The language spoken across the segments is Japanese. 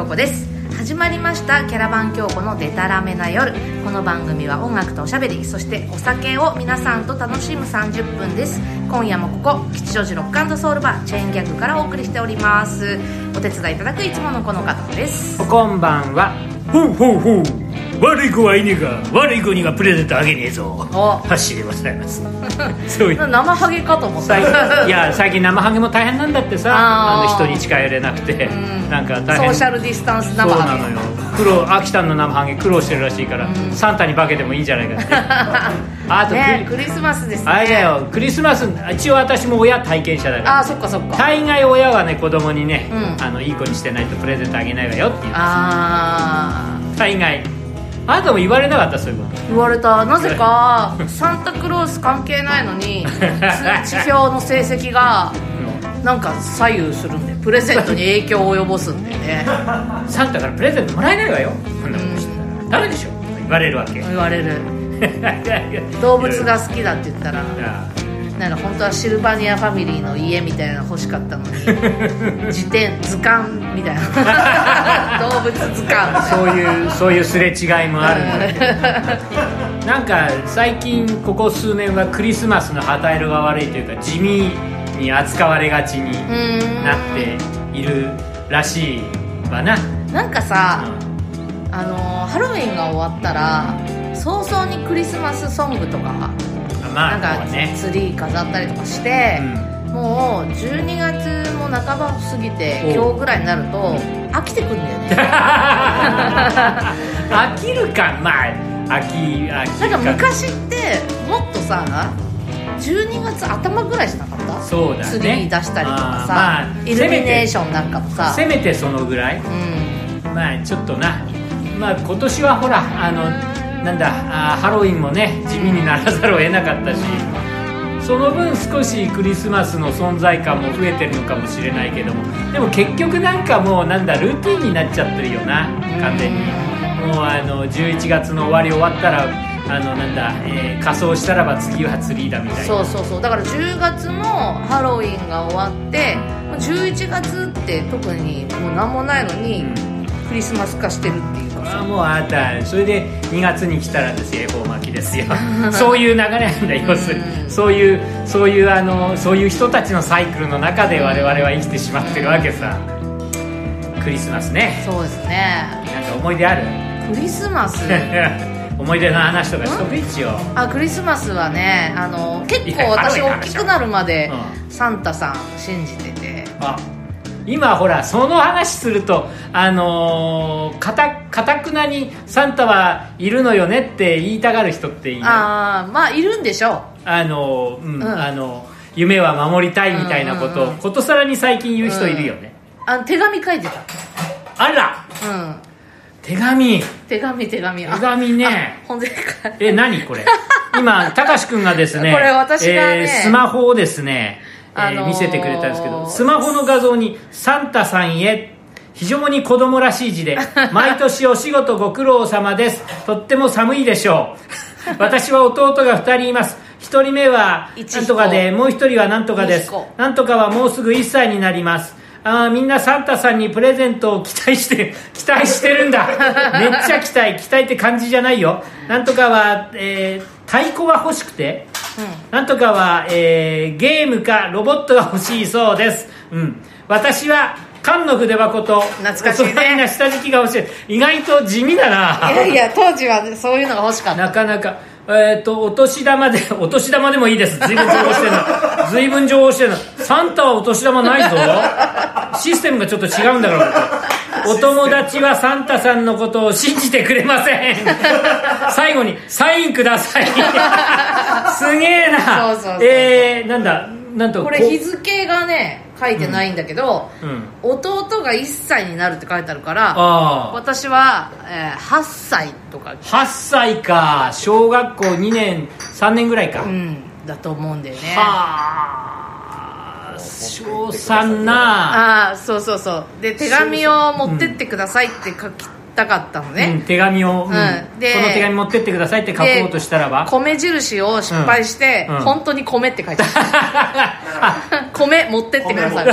京子です。始まりましたキャラバン京子のデタラメな夜。この番組は音楽とおしゃべりそしてお酒を皆さんと楽しむ30分です。今夜もここ吉祥寺ロックソウルバーチェーンギャグからお送りしております。お手伝いいただくいつものこの方です。こんばんは。ほうほうほう悪い子はいねえが悪い子にはプレゼントあげねえぞ。おハッシーでございます。そういう。生ハゲかと思った。最近いや最近生ハゲも大変なんだってさ。あー。あの人に近寄れなくて。うん。なんかソ大変。ーシャルディスタンスそう生ハゲ。なのよ苦労秋田の生ハゲ苦労してるらしいから、サンタに化けてもいいんじゃないかって。あと、ねクリスマスですね。あれだよクリスマス一応私も親体験者だからあそっかそっか。大概親はね子供にね、うん。あのいい子にしてないとプレゼントあげないわよっていうあー。大概。あなたも言われなかったそういうこと。言われた。なぜかサンタクロース関係ないのに 通知表の成績がなんか左右するんでプレゼントに影響を及ぼすんでね。サンタからプレゼントもらえないわよ。そんなことしてたら。ダメでしょ言われるわけ。言われる。動物が好きだって言ったらなんか本当はシルバニアファミリーの家みたいなの欲しかったのに 辞典図鑑みたいな。動物図鑑。そういうそういうすれ違いもあるなんか最近ここ数年はクリスマスの旗色が悪いというか地味に扱われがちにうん。なっているらしいわな、なんかさ、あのーハロウィンが終わったら早々にクリスマスソングとかうんまあなんかね。ツリー飾ったりとかしてう、ん。もう12月も半ば過ぎてお今日ぐらいになると飽きてくんだよね。飽きるか。まあ飽き飽きなんか昔ってもっとさ12月頭ぐらいじゃなかった？そうだね。ツリー出したりとかさ、まあイルミネーションなんかも。させめてそのぐらい？うん。まあちょっとな。まあ今年はほらあのなんだあーハロウィンもね地味にならざるを得なかったしその分少しクリスマスの存在感も増えてるのかもしれないけどもでも結局なんかもうなんだルーティンになっちゃってるよな完全に。もうあの11月の終わり終わったらあのなんだ、えー仮装したらば次はツリーだみたいな。そうそうそう。だから10月のハロウィンが終わってもう11月って特にもう何もないのにクリスマス化してるっていうかさ。あもうあなたそれで2月に来たらですよ恵方巻きですよ。そういう流れなんだ要するうん。にそういうそういうあのそういう人たちのサイクルの中で我々は生きてしまってるわけさ。クリスマスね。そうですね。なんか思い出ある？クリスマス？思い出の話とかしとく一応あクリスマスはねあの結構私大きくなるまでうサンタさん信じててあ今ほらその話するとあのーかたかたくなにサンタはいるのよねって言いたがる人っているああまあいるんでしょあの、うんうんあの夢は守りたいみたいなことを、うんうんうんことさらに最近言う人いるよね、うあの手紙書いてあらたうん手紙。手紙手紙。手紙ね。ほんでか？え何これ？今たかしくんがですね これ私がねえースマホをですね、えーあのー見せてくれたんですけどスマホの画像に「サンタさんへ」非常に子供らしい字で「毎年お仕事ご苦労様です。とっても寒いでしょう。私は弟が2人います。1人目は一なんとかでもう1人はなんとかです。なんとかはもうすぐ1歳になりますあーみんなサンタさんにプレゼントを期待して 期待してるんだ。めっちゃ期待。期待って感じじゃないよ。なんとかは、えー太鼓が欲しくて。なんとかは、えーゲームかロボットが欲しいそうです。うん。私は缶の筆箱と懐かしいね。な下敷きが欲しい。意外と地味だな。いやいや当時はそういうのが欲しかった。なかなか、えっ、と、お年玉で、お年玉でもいいです。随分情報してるの。随分情報してるの。サンタはお年玉ないぞ。システムがちょっと違うんだから、お友達はサンタさんのことを信じてくれません。最後に、サインください。すげえな。そうそうそうえー、なんだ、なんと、これ日付がね書いてないんだけど、うん。弟が1歳になるって書いてあるから。私は、えー8歳とか8歳か。小学校2年、3年ぐらいか。うんだと思うんだよねはあ小3なああそうそうそうで手紙を持ってってくださいって書きたかったのうんね、手紙を、うん。うんでこの手紙持ってってくださいって書こうとしたらば。米印を失敗して、うん。うん。本当に米って書いてある 米持ってってください。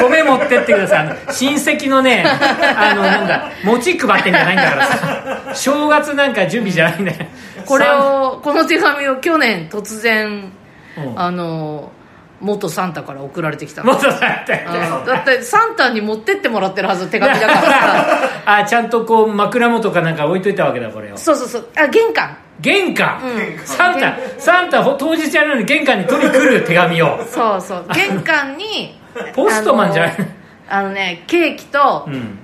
米持ってってください。あの親戚のねあのなんだ餅配ってんじゃないんだからさ。正月なんか準備じゃないんだよこれをこの手紙を去年突然うん。あの元サンタから送られてきた。もっとさってうん。だってサンタに持ってってもらってるはず手紙だからさ。あちゃんとこう枕元かなんか置いといたわけだこれを。そうそうそう。あ玄関。玄関、うん。サンタサンタほ当日やるのに玄関に取り来る手紙を。そうそう。玄関に ポストマンじゃない？あのねケーキとうん。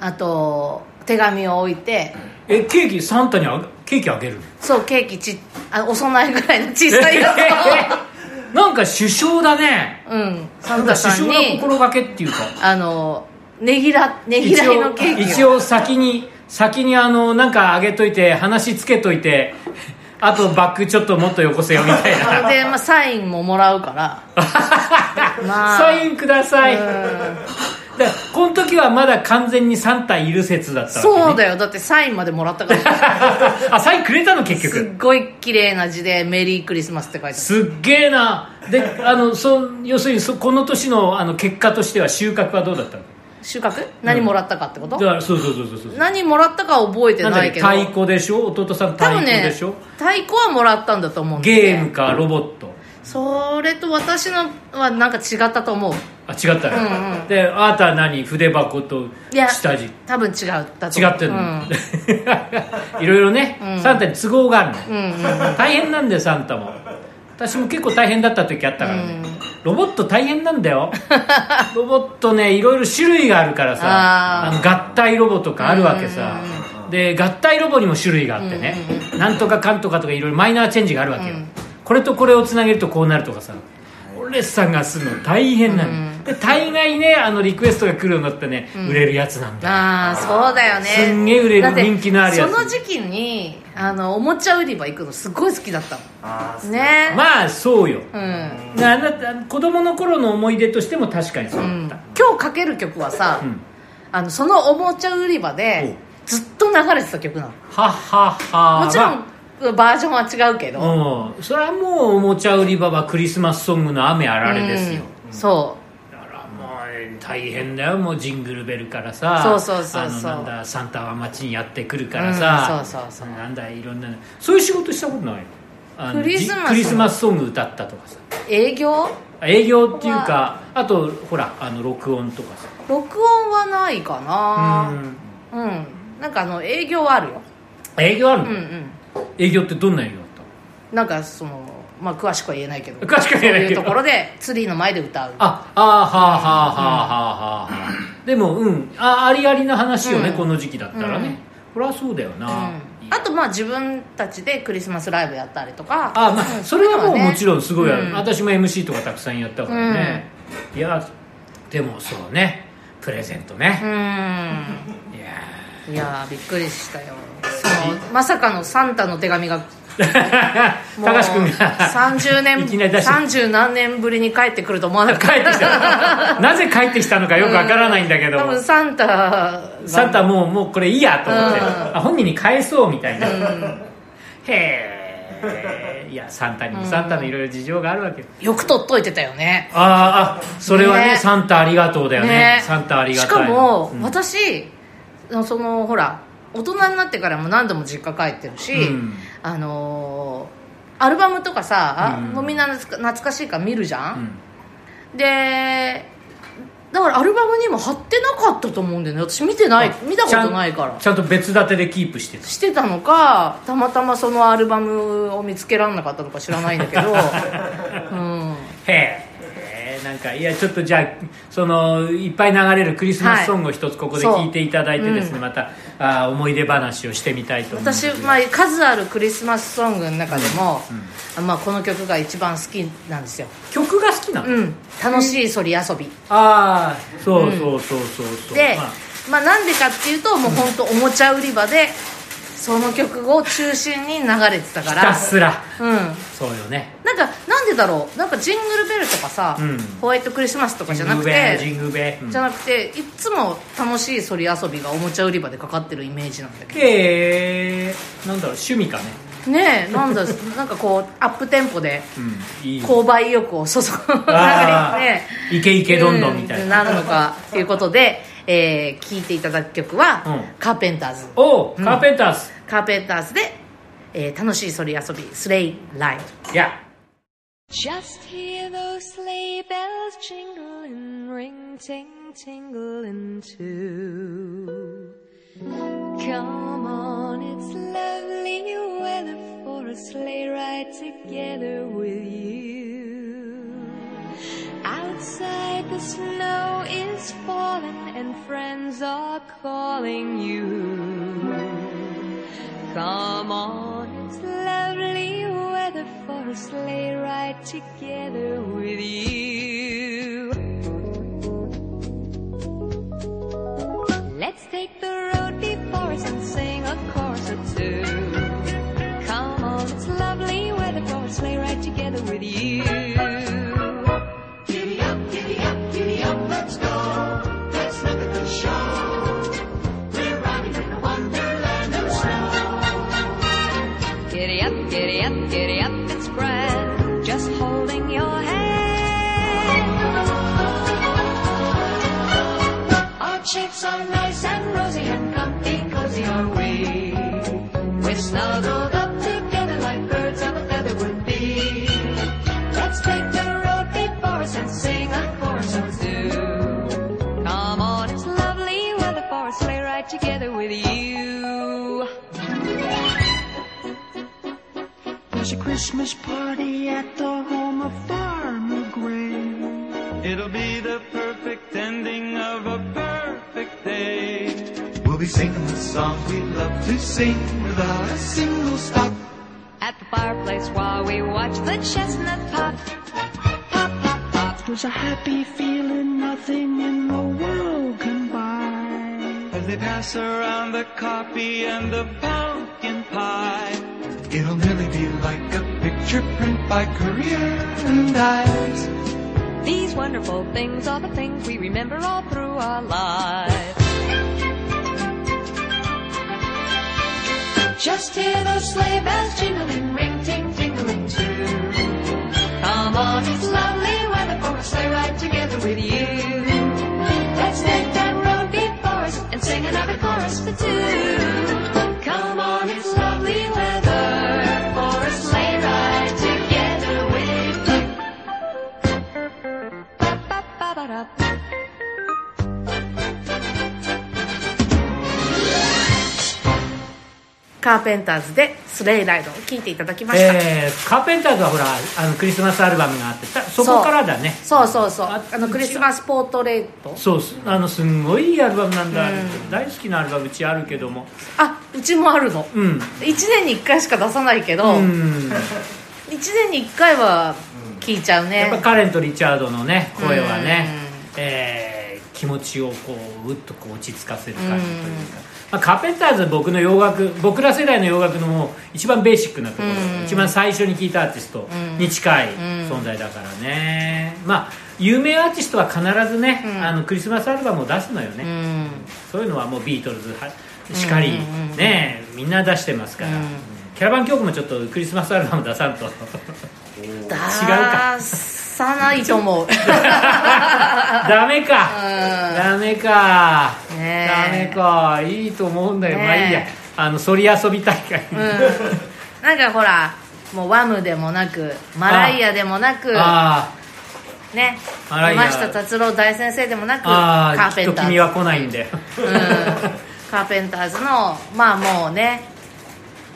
あと手紙を置いて。えケーキサンタにあケーキあげるそうケーキちあお供えぐらいの小さいや なんか首相だね。うん。サンタさん首相のに心がけっていうか。あのねぎらねぎらいのケーキを。一応先に先にあのなんかあげといて話つけといてあとバッグちょっともっとよこせよみたいな。で、まあ、サインももらうから。まあ。サインくださいうんでこの時はまだ完全にサンタいる説だったわけ、ね、そうだよ。だってサインまでもらったから。あサインくれたの結すっ局ごい綺麗な字で「メリークリスマス」って書いてある。すっげえな。であのそ要するにそこの年のあの結果としては収穫はどうだったの？収穫？何もらったかってこと、だからそうそうそうそうそう。何もらったかは覚えてないけど。太鼓でしょ？弟さん太鼓でしょ、太鼓はもらったんだと思うんでゲームかロボット。それと私のはなんか違ったと思うあ違ったよ、うんうん。であなたは何？筆箱と下地。多分違った違ってるの、うん。いろいろね、うん。サンタに都合があるの、うんうん大変なんだよサンタも。私も結構大変だった時あったからね、うん。ロボット大変なんだよ。ロボットねいろいろ種類があるからさ。あの合体ロボとかあるわけさ、で合体ロボにも種類があってね、なんとかかんとかとかいろいろマイナーチェンジがあるわけよ、うん。これとこれをつなげるとこうなるとかさ。俺さんがするの大変なの、うんで大概ねあのリクエストが来るようになってね、売れるやつなんだよ。ああそうだよね。すんげえ売れる人気のあるやつ。その時期にあのおもちゃ売り場行くのすごい好きだったあーのね。まあそうよ、うん。なな子供の頃の思い出としても確かにそうだうん。った、今日かける曲はさ、うん。あのそのおもちゃ売り場でずっと流れてた曲なの。はっはっはもちろん、バージョンは違うけど、うん。それはもうおもちゃ売り場はクリスマスソングの雨あられですよ、うん。そ大変だよもうジングルベルからさ。そうそうそうそう。あのなんだサンタは街にやってくるからさ、うんそうそうそう。なんだいろんなそういう仕事したことない？クリスマスじクリスマスソング歌ったとかさ。う営業？営業っていうかあとほらあの録音とかさ。録音はないかうん。なうん、なんかあの営業はあるよ。営業あるの、うんうん。営業ってどんな営業だっなんかそのまあ詳しくは言えないけど詳しくは言えないけど。そういうところでツリーの前で歌う。たああーはあはあはあはあはあでもうん。あありありな話よね、うん。この時期だったらね、そりゃそうだよな、うん。あとまあ自分たちでクリスマスライブやったりとか。あまあそれはもうもちろんすごい私も MC とかたくさんやったからね、いやでもそうね。プレゼントうね、ん。いやいやーびっくりしたよ。そのまさかのサンタの手紙が。高橋君が。30年いきなり出して。30何年ぶりに帰ってくると思わなかった。帰ってきた。なぜ帰ってきたのかよくわからないんだけど、多分サンタがサンタもうもうこれいいやと思って、うん。あ本人に返そうみたいな、へえいやサンタにもサンタのいろいろ事情があるわけよ、よく取っといてたよね。あーあそれはねね。サンタありがとうだよね。サンタありがたいしかも、うん。私そのほら大人になってからも何度も実家帰ってるし、うん。あのーアルバムとかさ、うん。もうみんな懐か懐かしいから見るじゃ、うん。んでだからアルバムにも貼ってなかったと思うんだよね。私見てない。見たことないから。ちゃんと別立てでキープしてた。してたのかたまたまそのアルバムを見つけられなかったのか知らないんだけど、うん、へえなんかいやちょっとじゃあそのいっぱい流れるクリスマスソングを一つここではい聞いていただいてですね、そうまたあー思い出話をしてみたいと思います私、まあ、数あるクリスマスソングの中でも、まあ、この曲が一番好きなんですよ。曲が好きなの、うん。楽しいそり遊び。ああそうそうそうそうそう。でまあ、まあ、なんでかっていうともう本当おもちゃ売り場でその曲を中心に流れてたかひらたすら。うん。そうよね。なんかなんでだろう？なんかジングルベルとかさ、うん。ホワイトクリスマスとかじゃなくジングベングベうん。じゃなくていっつも楽しいそり遊びがおもちゃ売り場でかかってるイメージなんだけど。へえ。なんだろう趣味かね。ねえなんだ なんかこうアップテンポでうんいい。購買意欲を注ぐあー。ねイケイケどんどんみたいな、うんなるのかということで、えー、聴いていただく曲は、うんカーペンターズおうカーペンターズ、カーペンターズで、えー楽しいそり遊びスレイライドいや Just hear those sleigh bells jingle and ring, ting, tingling too. Come on, it's lovely weather for a sleigh ride together with you. Outside the snow is falling and friends are calling you. Come on, it's lovely weather for a sleigh ride together with you. Let's take the road before us and sing a chorus or two. Come on, it's lovely weather for a sleigh ride together with you. Nice and rosy and comfy, cozy are we. We're snuggled up together like birds of a feather would be. Let's take the road before us and sing a chorus or two. Come on, it's lovely weather for a sleigh ride together with you. There's a Christmas party at the home of Farmer Gray. It'll be the perfect ending of a. We'll be singing the songs we love to sing without a single stop. At the fireplace while we watch the chestnut pop. Pop, pop, pop. There's a happy feeling nothing in the world can buy. As they pass around the coffee and the pumpkin pie. It'll nearly be like a picture print by Career and Eyes. These wonderful things are the things we remember all through our lives. Just hear those sleigh bells jingling, ring, ting, tingling too. Come on, it's lovely weather for a sleigh ride together with you. Let's take that road before us and sing another chorus for two. カーペンターズでスレイライドを聴いていただきました、えーカーペンターズはほらあのクリスマスアルバムがあってたそこからだね。そうそうそう。ああのクリスマスポートレート。そうすあのすんごいいいアルバムなんだ、うん。大好きなアルバムうちあるけども。あうちもあるの。うん。1年に1回しか出さないけど、う1ん 年に1回は聴いちゃうね。やっぱカレンとリチャードのね声はねうん、えー気持ちをこううっとこう落ち着かせる感じというか、まあ、カーペンターズは僕の洋楽僕ら世代の洋楽のもう一番ベーシックなところ、うん。一番最初に聴いたアーティストに近い存在だからね、まあ有名アーティストは必ずね、うん。あのクリスマスアルバムを出すのよね、うん。そういうのはもうビートルズはしかり、うんうんうんねみんな出してますから、うん。キャラバン教区もちょっとクリスマスアルバム出さんと。出かさないと思う。ダメか、うん。ダメか、ねえ。ダメか。いいと思うんだよ、ねえまあいいや。あのそり遊び大会、うん。なんかほらもうワムでもなくマライアでもなくあね。山下達郎大先生でもなくカーペンターズ。君は来ないんで。うん。カーペンターズのまあもうね。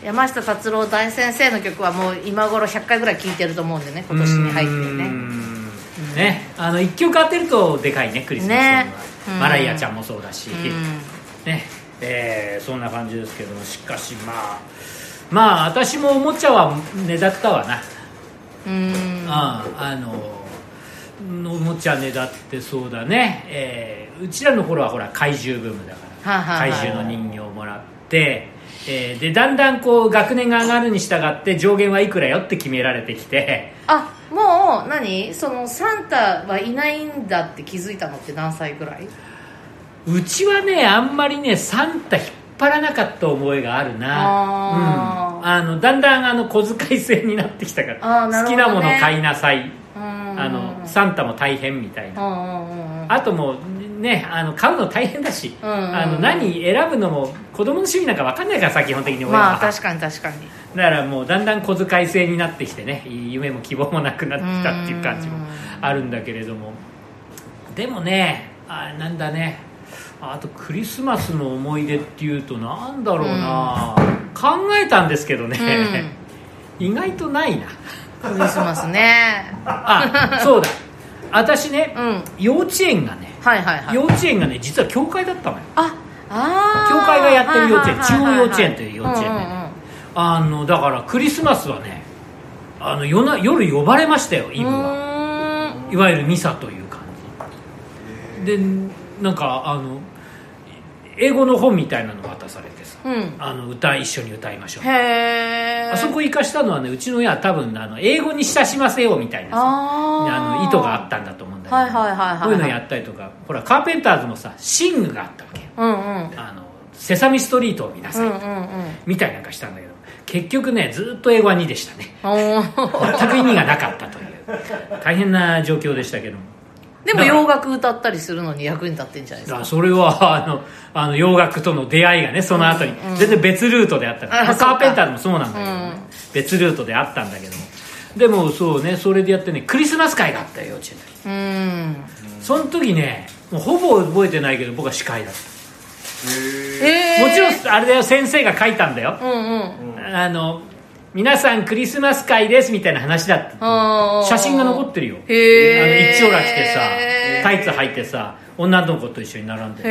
山下達郎大先生の曲はもう今頃100回ぐらい聴いてると思うんでね今年に入ってうーね。あの1曲当てるとでかいねクリスマスソングは、マライアちゃんもそうだし、うん。ね。えーそんな感じですけども。しかしまあまあ私もおもちゃはねだったわな、うん。あああのおもちゃねだってそうだね、えーうちらの頃はほら怪獣ブームだから、怪獣の人形をもらって。えーでだんだんこう学年が上がるに従って上限はいくらよって決められてきて。あもう何？そのサンタはいないんだって気づいたのって何歳ぐらい？うちはねあんまりねサンタ引っ張らなかった覚えがあるな。あー。うん、あのだんだんあの小遣い制になってきたから、あーなる好きなもの買いなさい。うん。あのサンタも大変みたいな。あともうねあの買うの大変だし、うんうんうん。あの何選ぶのも子供の趣味なんか分かんないからさ基本的に親は、まあ確かに確かに。だからもうだんだん小遣い制になってきてね夢も希望もなくなってきたっていう感じもあるんだけれども。でもねあなんだね。あとクリスマスの思い出っていうとなんだろうな、考えたんですけどね、意外とないな。クリスマスね。あそうだ。私ね、うん。幼稚園がねはいはいはい。幼稚園がね実は教会だったのよ。ああー。教会がやってる幼稚園中央幼稚園という幼稚園でね。うんうんうん。あのだからクリスマスはねあの夜な夜呼ばれましたよイブは。いわゆるミサという感じ。でなんかあの英語の本みたいなの渡されてさ、うん。あの歌一緒に歌いましょう。あそこ生かしたのはねうちの親は多分あの英語に親しませようみたいなさあの意図があったんだと思うんだけど、はいはいはいはいこういうのやったりとかほらカーペンターズもさシングがあったわけよ。うんうん。あのセサミストリートを見なさい、うんうんうん。みたいなんかしたんだけど結局ねずっと英語は2でしたね。全く 意味がなかったという。大変な状況でしたけどもでも洋楽歌ったりするのに役に立ってんじゃないですか。それは あのあの洋楽との出会いがねその後に、全然別ルートであったから、カーペンターズもそうなんだけど、ね。うん。別ルートであったんだけども。でもそうねそれでやってねクリスマス会があったよ幼稚園でうん。その時ねもうほぼ覚えてないけど僕は司会だった。えもちろんあれだよ先生が書いたんだよ、んうん。うん。あの皆さんクリスマス会ですみたいな話だってあー。写真が残ってるよ。あの一丁羅着てさタイツ履いてさ女の子と一緒に並んで。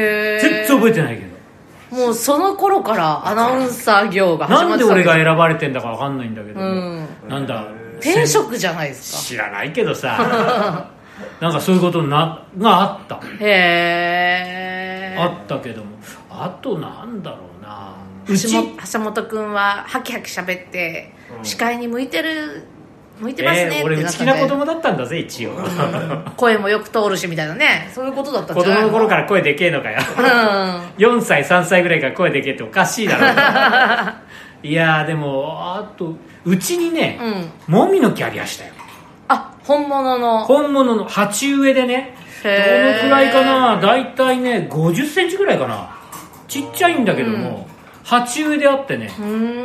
全然覚えてないけど。もうその頃からアナウンサー業が始まなんでってた俺が選ばれてんだか分かんないんだけど、うん。なんだ転職じゃないですか。知らないけどさ なんかそういうことながあった。へえあったけども。あとなんだろうな。橋本君はハキハキ喋って司会に向いてる向いてますねってえー俺内気な子供だったんだぜ一応。声もよく通るしみたいなね。そういうことだったん子じゃない供の頃から声でけえのかよ。4歳3歳ぐらいから声でけえっておかしいだろ いやーでもあとうちにね、うん。うんもみの木ありやしたよ。あ本物の。本物の鉢植えでねどのくらいかな？大体ね5 0センチぐらいかな。ちっちゃいんだけども、鉢植えであってね。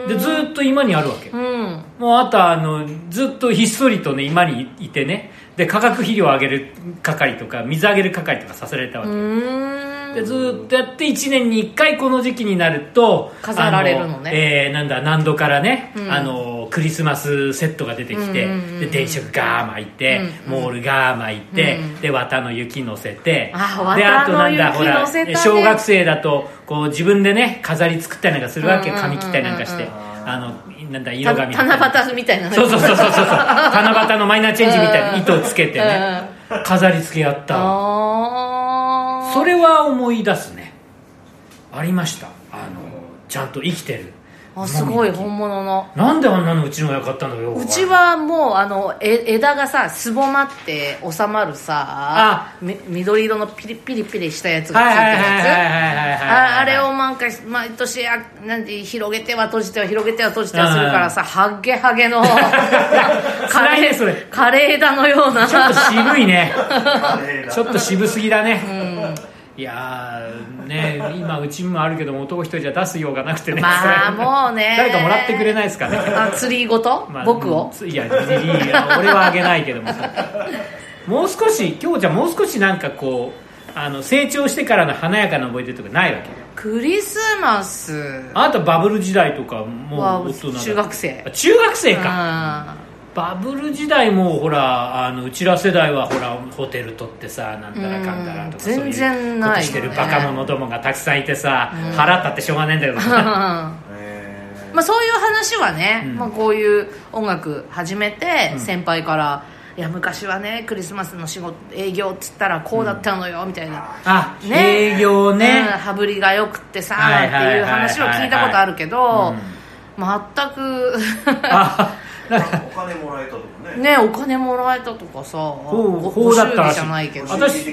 でずーっと今にあるわけ。うん。もうあとはあのずっとひっそりとね今にいてね。で化学肥料をあげる係とか水あげる係とかさせられたわけ、でずーっとやって1年に1回この時期になると飾られるのね。あえーなんだ何度からね、うん。あのクリスマスセットが出てきて、うんうんうんうん。で電飾ガー巻いて、うんうん。モールガー巻いて、うんで綿の雪乗せてあであとなんだほら小学生だとこう自分でね飾り作ったりなんかするわけ。うんうんうんうん。紙切ったりなんかして。あのなんだ色た紙七夕みたいな。ねそうそうそうそうそう。七夕のマイナーチェンジみたいな糸をつけてね。飾り付けやった。それは思い出すね。ありました。あのちゃんと生きてるあすごい本物の。木なんであんなのうちの親買ったのようちはもうあのえ枝がさすぼまって収まるさあ。み緑色のピリピリピリしたやつがついはいてるやつ。ああれをなんか毎年あなんて広げては閉じては広げては閉じてはするからさハッゲハゲのカ辛いレねそれーカレーだのようなちょっと渋いねちょっと渋すぎだね、いやーね今うちにもあるけども男一人じゃ出すようがなくてね。まあもうね。誰かもらってくれないですかね。あ釣りごと、まあ僕を？うんいやいや俺はあげないけどもさ。もう少し京ちゃんもう少しなんかこうあの成長してからの華やかな思い出とかないわけ？クリスマス。あなたバブル時代とかもはう大人だ中学生。あ中学生か。あバブル時代もほらあのうちら世代はほらホテル取ってさなんたらかんたらとかうんそういう全然ないよね。ことしてるバカ者どもがたくさんいてさ、腹立ってしょうがないんだけどさまあ、そういう話はね、うん。まあ、こういう音楽始めて先輩からいや昔はねクリスマスの仕事営業っつったらこうだったのよみたいな、あ、ね。営業ね、うん羽振りがよくってさっていう話を聞いたことあるけどうん全く。あ なんか。お金もらえたとかね。ねお金もらえたとかさ。ほうごほうだったらしい。ご祝儀じゃないけど私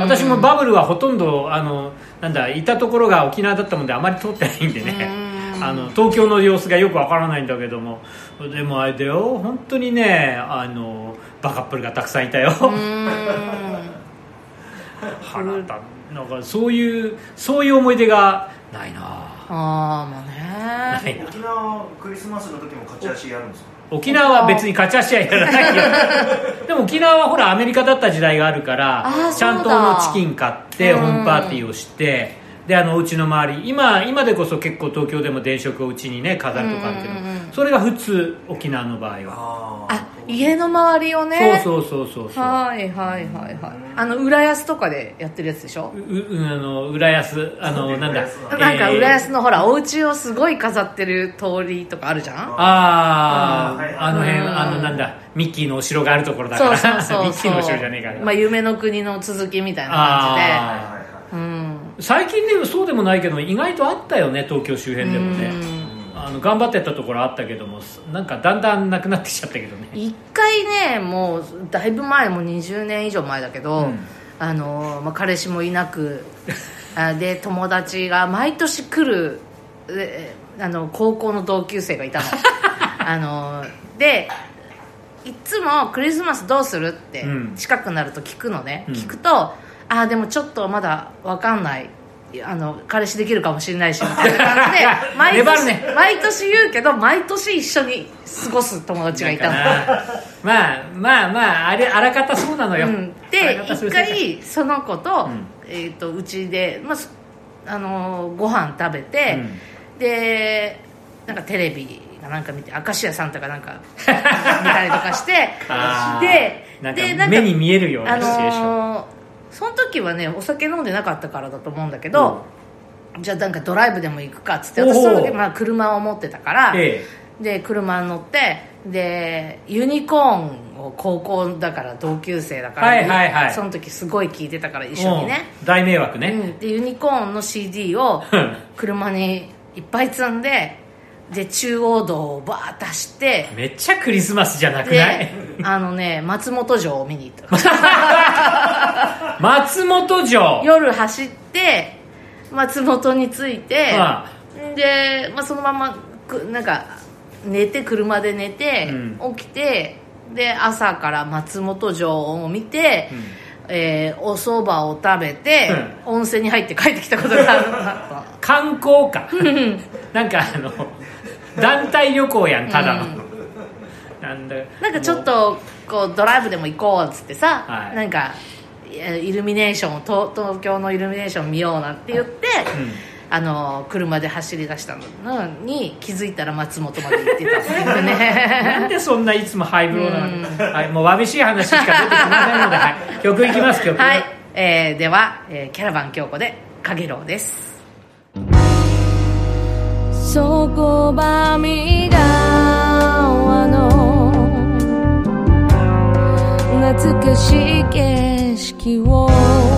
私もバブルはほとんどあのなんだいたところが沖縄だったもんであまり通ってないんでね。うん。あの東京の様子がよくわからないんだけども。でもあれだよ。本当にねあのバカップルがたくさんいたよ。腹立つ。なんかそういうそういう思い出がないなああまあね。ないな沖縄クリスマスの時も勝ち足やるんですか？沖縄は別に勝ち足はやらないよ。でも沖縄はほらアメリカだった時代があるからちゃんとのチキン買ってうんホームパーティーをしてであのうちの周り今今でこそ結構東京でも電飾をうちにね飾るとかあるけどうんうんうん。それが普通沖縄の場合は。ああ家の周りをね。そうそうそうそうそう。はいはいはいはい。あの浦安とかでやってるやつでしょ？ううあの浦安あのなんだ。なんかえー。浦安のほらお家をすごい飾ってる通りとかあるじゃん？あああの辺うん。あのなんだミッキーのお城があるところだから。そうそうそう。ミッキーのお城じゃねえから。まあ夢の国の続きみたいなあはいはいはい感じでうん。最近でもそうでもないけど意外とあったよね東京周辺でもねあの頑張ってたところあったけどもなんかだんだんなくなってきちゃったけどね。一回ねもうだいぶ前もう20年以上前だけど、うん。あのまあ、彼氏もいなくあで友達が毎年来るえあの高校の同級生がいたの。あのでいつもクリスマスどうするってうん。近くなると聞くのね、うん。聞くとあでもちょっとまだ分かんないあの彼氏できるかもしれないしみたいな感じで 毎粘る年,、ね。毎年言うけど毎年一緒に過ごす友達がいたの。まあまあまああれあらかたそうなのよ、うん、あで一回その子と,、うん。えー、とうちで、まあす、あのーご飯食べて、うん。でなんかテレビがなんか見て明石家さんとかなんか 見たりとかしてあー。ででなんか目に見えるようあなシチュエーション、のーその時はねお酒飲んでなかったからだと思うんだけど、じゃあなんかドライブでも行くかっつって私その時、まあ、車を持ってたから、えで車に乗ってでユニコーンを高校だから同級生だから、はいはいはい。その時すごい聴いてたからえ一緒にね、うん。大迷惑ね、うん、でユニコーンの CD をうん。車にいっぱい積んでで中央道をバーッと走ってめっちゃクリスマスじゃなくない？であのね松本城を見に行った。松本城？夜走って松本に着いて、あ。で、まあ、そのままくなんか寝て車で寝て、う起きてで朝から松本城を見て、うん。えーお蕎麦を食べて、温泉に入って帰ってきたことがある。観光か。なんかあの団体旅行やんただの、なんだなんかちょっとこうドライブでも行こうっつってさ、はい。なんかえイルミネーションを東東京のイルミネーション見ようなんて言って、あの車で走り出したのに気づいたら松本まで行ってたっていうなんねでそんないつもハイブローなの、はい、もうわびしい話しか出てきませんので、はい、曲いきます曲、はい、えーでは、えーキャラバン京子で「かげろう」ですそこばみ川の懐かしい景色を。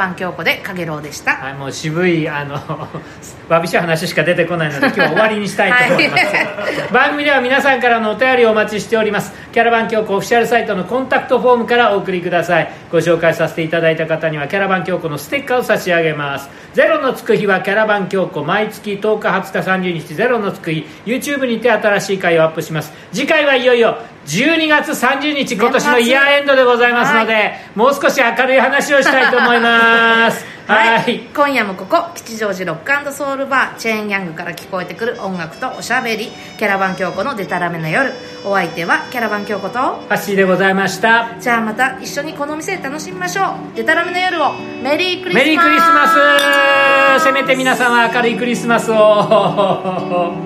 キャラバン京子でかげろうでした。はい、もう渋いあの わびしい話しか出てこないので今日は終わりにしたいと思います、はい番組では皆さんからのお便りをお待ちしております。キャラバン京子オフィシャルサイトのコンタクトフォームからお送りください。ご紹介させていただいた方にはキャラバン京子のステッカーを差し上げます。ゼロのつく日はキャラバン京子毎月10日20日30日ゼロのつく日 YouTube にて新しい回をアップします。次回はいよいよ12月30日今年のイヤーエンドでございますので、もう少し明るい話をしたいと思います はい、今夜もここ吉祥寺ロックソウルバーチェーンギャングから聞こえてくる音楽とおしゃべり。キャラバン京子のデタラメな夜。お相手はキャラバン京子と。ハッシーでございました。じゃあまた一緒にこの店で楽しみましょう。デタラメな夜を。メリークリスマス。メリークリスマス。せめて皆さんは明るいクリスマスを